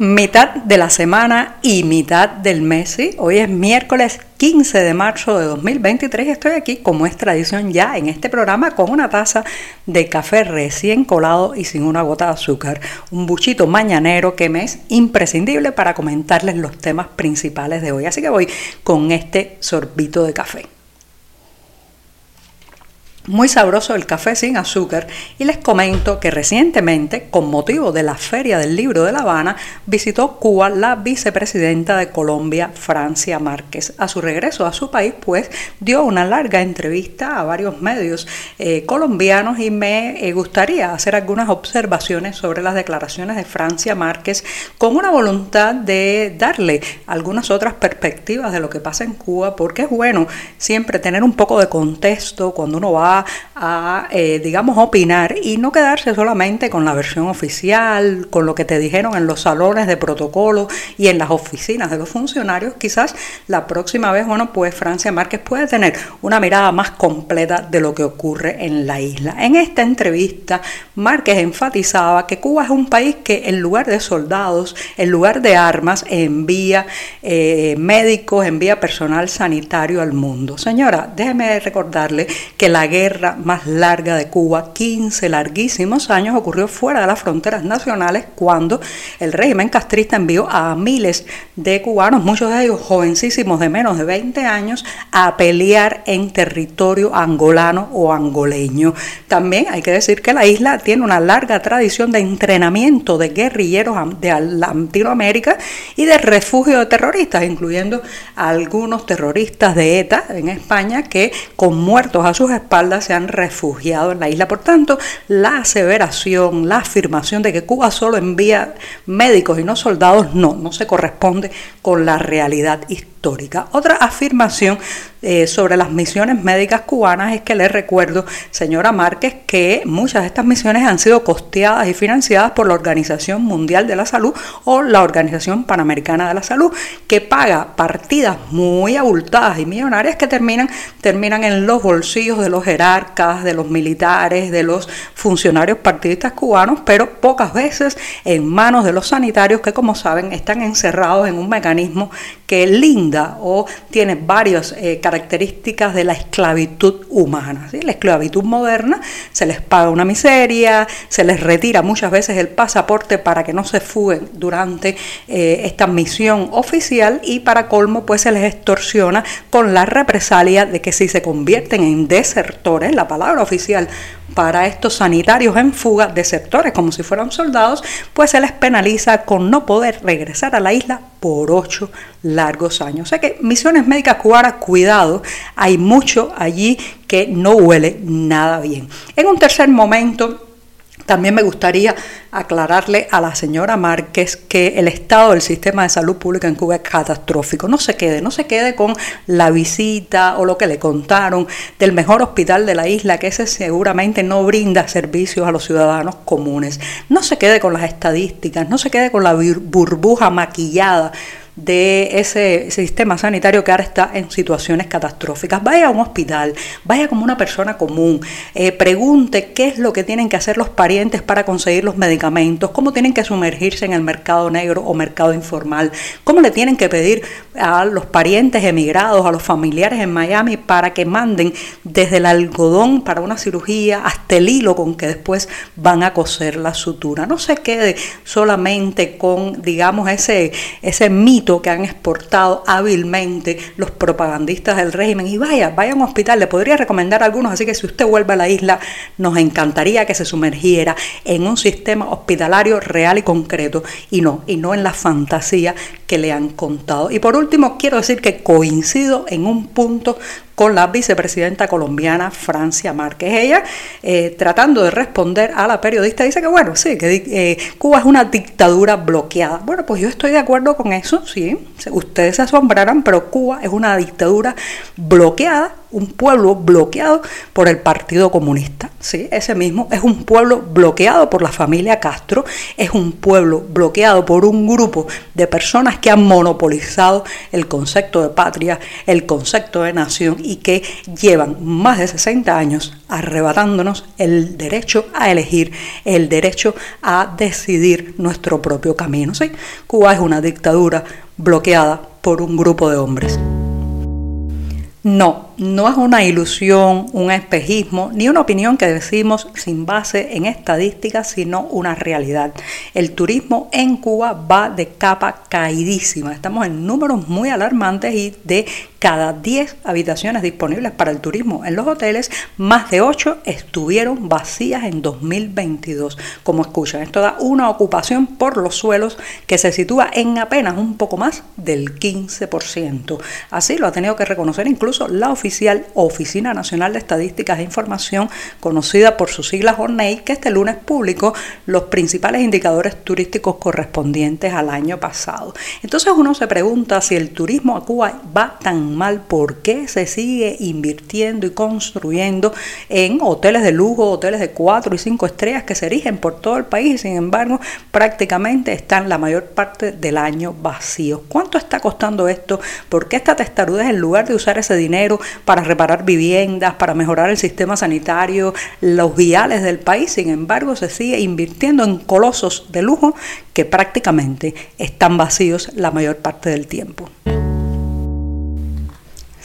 Mitad de la semana y mitad del mes. Hoy es miércoles 15 de marzo de 2023 estoy aquí, como es tradición ya en este programa, con una taza de café recién colado y sin una gota de azúcar. Un buchito mañanero que me es imprescindible para comentarles los temas principales de hoy. Así que voy con este sorbito de café muy sabroso el café sin azúcar y les comento que recientemente, con motivo de la Feria del Libro de La Habana, visitó Cuba la vicepresidenta de Colombia, Francia Márquez. A su regreso a su país, pues dio una larga entrevista a varios medios eh, colombianos y me eh, gustaría hacer algunas observaciones sobre las declaraciones de Francia Márquez con una voluntad de darle algunas otras perspectivas de lo que pasa en Cuba, porque es bueno siempre tener un poco de contexto cuando uno va a, eh, digamos, opinar y no quedarse solamente con la versión oficial, con lo que te dijeron en los salones de protocolo y en las oficinas de los funcionarios. Quizás la próxima vez, bueno, pues Francia Márquez puede tener una mirada más completa de lo que ocurre en la isla. En esta entrevista, Márquez enfatizaba que Cuba es un país que en lugar de soldados, en lugar de armas, envía eh, médicos, envía personal sanitario al mundo. Señora, déjeme recordarle que la guerra más larga de Cuba, 15 larguísimos años, ocurrió fuera de las fronteras nacionales cuando el régimen castrista envió a miles de cubanos, muchos de ellos jovencísimos de menos de 20 años, a pelear en territorio angolano o angoleño. También hay que decir que la isla tiene una larga tradición de entrenamiento de guerrilleros de Latinoamérica y de refugio de terroristas, incluyendo algunos terroristas de ETA en España que con muertos a sus espaldas se han refugiado en la isla. Por tanto, la aseveración, la afirmación de que Cuba solo envía médicos y no soldados, no, no se corresponde con la realidad histórica. Otra afirmación eh, sobre las misiones médicas cubanas es que les recuerdo, señora Márquez, que muchas de estas misiones han sido costeadas y financiadas por la Organización Mundial de la Salud o la Organización Panamericana de la Salud, que paga partidas muy abultadas y millonarias que terminan, terminan en los bolsillos de los jerarcas, de los militares, de los funcionarios partidistas cubanos, pero pocas veces en manos de los sanitarios que, como saben, están encerrados en un mecanismo que linda o tiene varios eh, características de la esclavitud humana. La esclavitud moderna se les paga una miseria, se les retira muchas veces el pasaporte para que no se fuguen durante eh, esta misión oficial y para colmo pues se les extorsiona con la represalia de que si se convierten en desertores, la palabra oficial para estos sanitarios en fuga, desertores como si fueran soldados, pues se les penaliza con no poder regresar a la isla por ocho largos años. O sea que misiones médicas cubanas, cuidado, hay mucho allí que no huele nada bien. En un tercer momento, también me gustaría aclararle a la señora Márquez que el estado del sistema de salud pública en Cuba es catastrófico. No se quede, no se quede con la visita o lo que le contaron del mejor hospital de la isla, que ese seguramente no brinda servicios a los ciudadanos comunes. No se quede con las estadísticas, no se quede con la burbuja maquillada de ese sistema sanitario que ahora está en situaciones catastróficas. Vaya a un hospital, vaya como una persona común, eh, pregunte qué es lo que tienen que hacer los parientes para conseguir los medicamentos, cómo tienen que sumergirse en el mercado negro o mercado informal, cómo le tienen que pedir a los parientes emigrados, a los familiares en Miami para que manden desde el algodón para una cirugía hasta el hilo con que después van a coser la sutura. No se quede solamente con, digamos, ese, ese mito que han exportado hábilmente los propagandistas del régimen. Y vaya, vaya a un hospital, le podría recomendar algunos, así que si usted vuelve a la isla, nos encantaría que se sumergiera en un sistema hospitalario real y concreto y no, y no en la fantasía que le han contado. Y por último, quiero decir que coincido en un punto con la vicepresidenta colombiana Francia Márquez. Ella, eh, tratando de responder a la periodista, dice que bueno, sí, que eh, Cuba es una dictadura bloqueada. Bueno, pues yo estoy de acuerdo con eso, sí, ustedes se asombrarán, pero Cuba es una dictadura bloqueada un pueblo bloqueado por el Partido Comunista. ¿sí? Ese mismo es un pueblo bloqueado por la familia Castro, es un pueblo bloqueado por un grupo de personas que han monopolizado el concepto de patria, el concepto de nación y que llevan más de 60 años arrebatándonos el derecho a elegir, el derecho a decidir nuestro propio camino. ¿sí? Cuba es una dictadura bloqueada por un grupo de hombres. No, no es una ilusión, un espejismo, ni una opinión que decimos sin base en estadísticas, sino una realidad. El turismo en Cuba va de capa caidísima. Estamos en números muy alarmantes y de cada 10 habitaciones disponibles para el turismo en los hoteles, más de 8 estuvieron vacías en 2022. Como escuchan, esto da una ocupación por los suelos que se sitúa en apenas un poco más del 15%. Así lo ha tenido que reconocer incluso la oficina oficial Oficina Nacional de Estadísticas e Información, conocida por sus siglas ONEI, que este lunes publicó los principales indicadores turísticos correspondientes al año pasado. Entonces uno se pregunta si el turismo a Cuba va tan mal, ¿por qué se sigue invirtiendo y construyendo en hoteles de lujo, hoteles de 4 y 5 estrellas que se erigen por todo el país y sin embargo prácticamente están la mayor parte del año vacíos? ¿Cuánto está costando esto? ¿Por qué esta testarudez en lugar de usar ese dinero para reparar viviendas, para mejorar el sistema sanitario, los viales del país. Sin embargo, se sigue invirtiendo en colosos de lujo que prácticamente están vacíos la mayor parte del tiempo.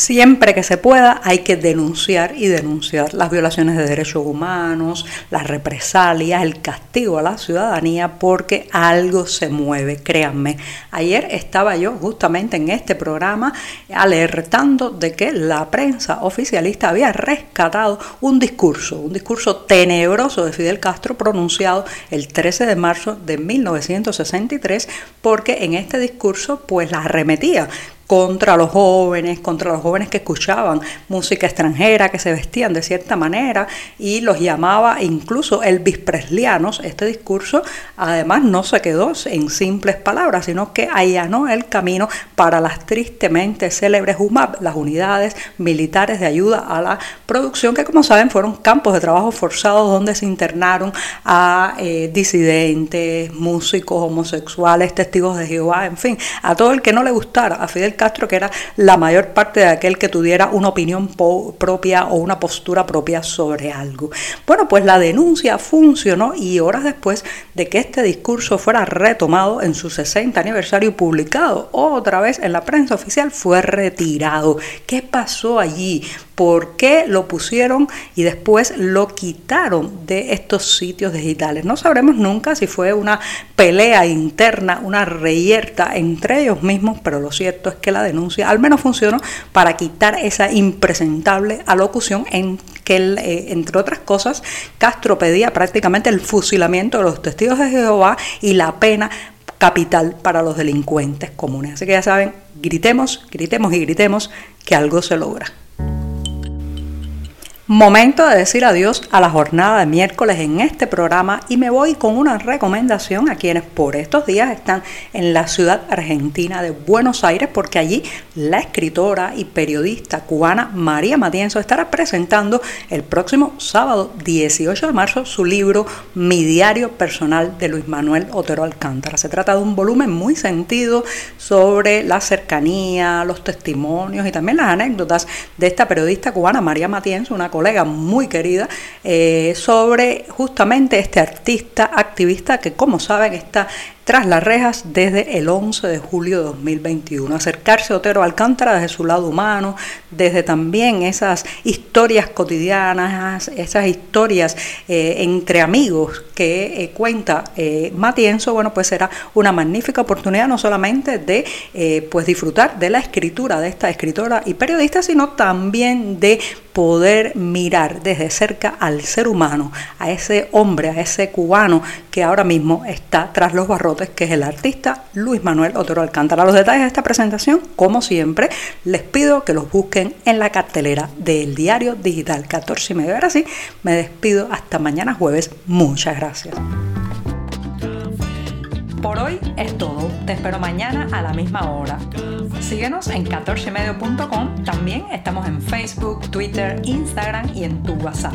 Siempre que se pueda hay que denunciar y denunciar las violaciones de derechos humanos, las represalias, el castigo a la ciudadanía porque algo se mueve, créanme. Ayer estaba yo justamente en este programa alertando de que la prensa oficialista había rescatado un discurso, un discurso tenebroso de Fidel Castro pronunciado el 13 de marzo de 1963 porque en este discurso pues la arremetía contra los jóvenes, contra los jóvenes que escuchaban música extranjera, que se vestían de cierta manera y los llamaba incluso el Preslianos. Este discurso además no se quedó en simples palabras, sino que allanó el camino para las tristemente célebres UMAP, las unidades militares de ayuda a la producción, que como saben fueron campos de trabajo forzados donde se internaron a eh, disidentes, músicos, homosexuales, testigos de Jehová, en fin, a todo el que no le gustara a Fidel Castro, que era la mayor parte de aquel que tuviera una opinión propia o una postura propia sobre algo. Bueno, pues la denuncia funcionó y horas después de que este discurso fuera retomado en su 60 aniversario y publicado otra vez en la prensa oficial, fue retirado. ¿Qué pasó allí? por qué lo pusieron y después lo quitaron de estos sitios digitales. No sabremos nunca si fue una pelea interna, una reyerta entre ellos mismos, pero lo cierto es que la denuncia al menos funcionó para quitar esa impresentable alocución en que, eh, entre otras cosas, Castro pedía prácticamente el fusilamiento de los testigos de Jehová y la pena capital para los delincuentes comunes. Así que ya saben, gritemos, gritemos y gritemos que algo se logra. Momento de decir adiós a la jornada de miércoles en este programa y me voy con una recomendación a quienes por estos días están en la ciudad argentina de Buenos Aires porque allí la escritora y periodista cubana María Matienzo estará presentando el próximo sábado 18 de marzo su libro Mi diario personal de Luis Manuel Otero Alcántara. Se trata de un volumen muy sentido sobre la cercanía, los testimonios y también las anécdotas de esta periodista cubana María Matienzo, una colega muy querida, eh, sobre justamente este artista activista que, como saben, está tras las rejas desde el 11 de julio de 2021. Acercarse a Otero Alcántara desde su lado humano, desde también esas historias cotidianas, esas historias eh, entre amigos que eh, cuenta eh, Matienzo, bueno, pues será una magnífica oportunidad no solamente de pues disfrutar de la escritura de esta escritora y periodista, sino también de poder mirar desde cerca al ser humano, a ese hombre, a ese cubano que ahora mismo está tras los barrotes Que es el artista Luis Manuel Otero Alcántara. Los detalles de esta presentación, como siempre, les pido que los busquen en la cartelera del diario digital 14 y medio. Ahora sí, me despido hasta mañana jueves. Muchas gracias. Por hoy es todo. Te espero mañana a la misma hora. Síguenos en 14medio.com. También estamos en Facebook, Twitter, Instagram y en tu WhatsApp.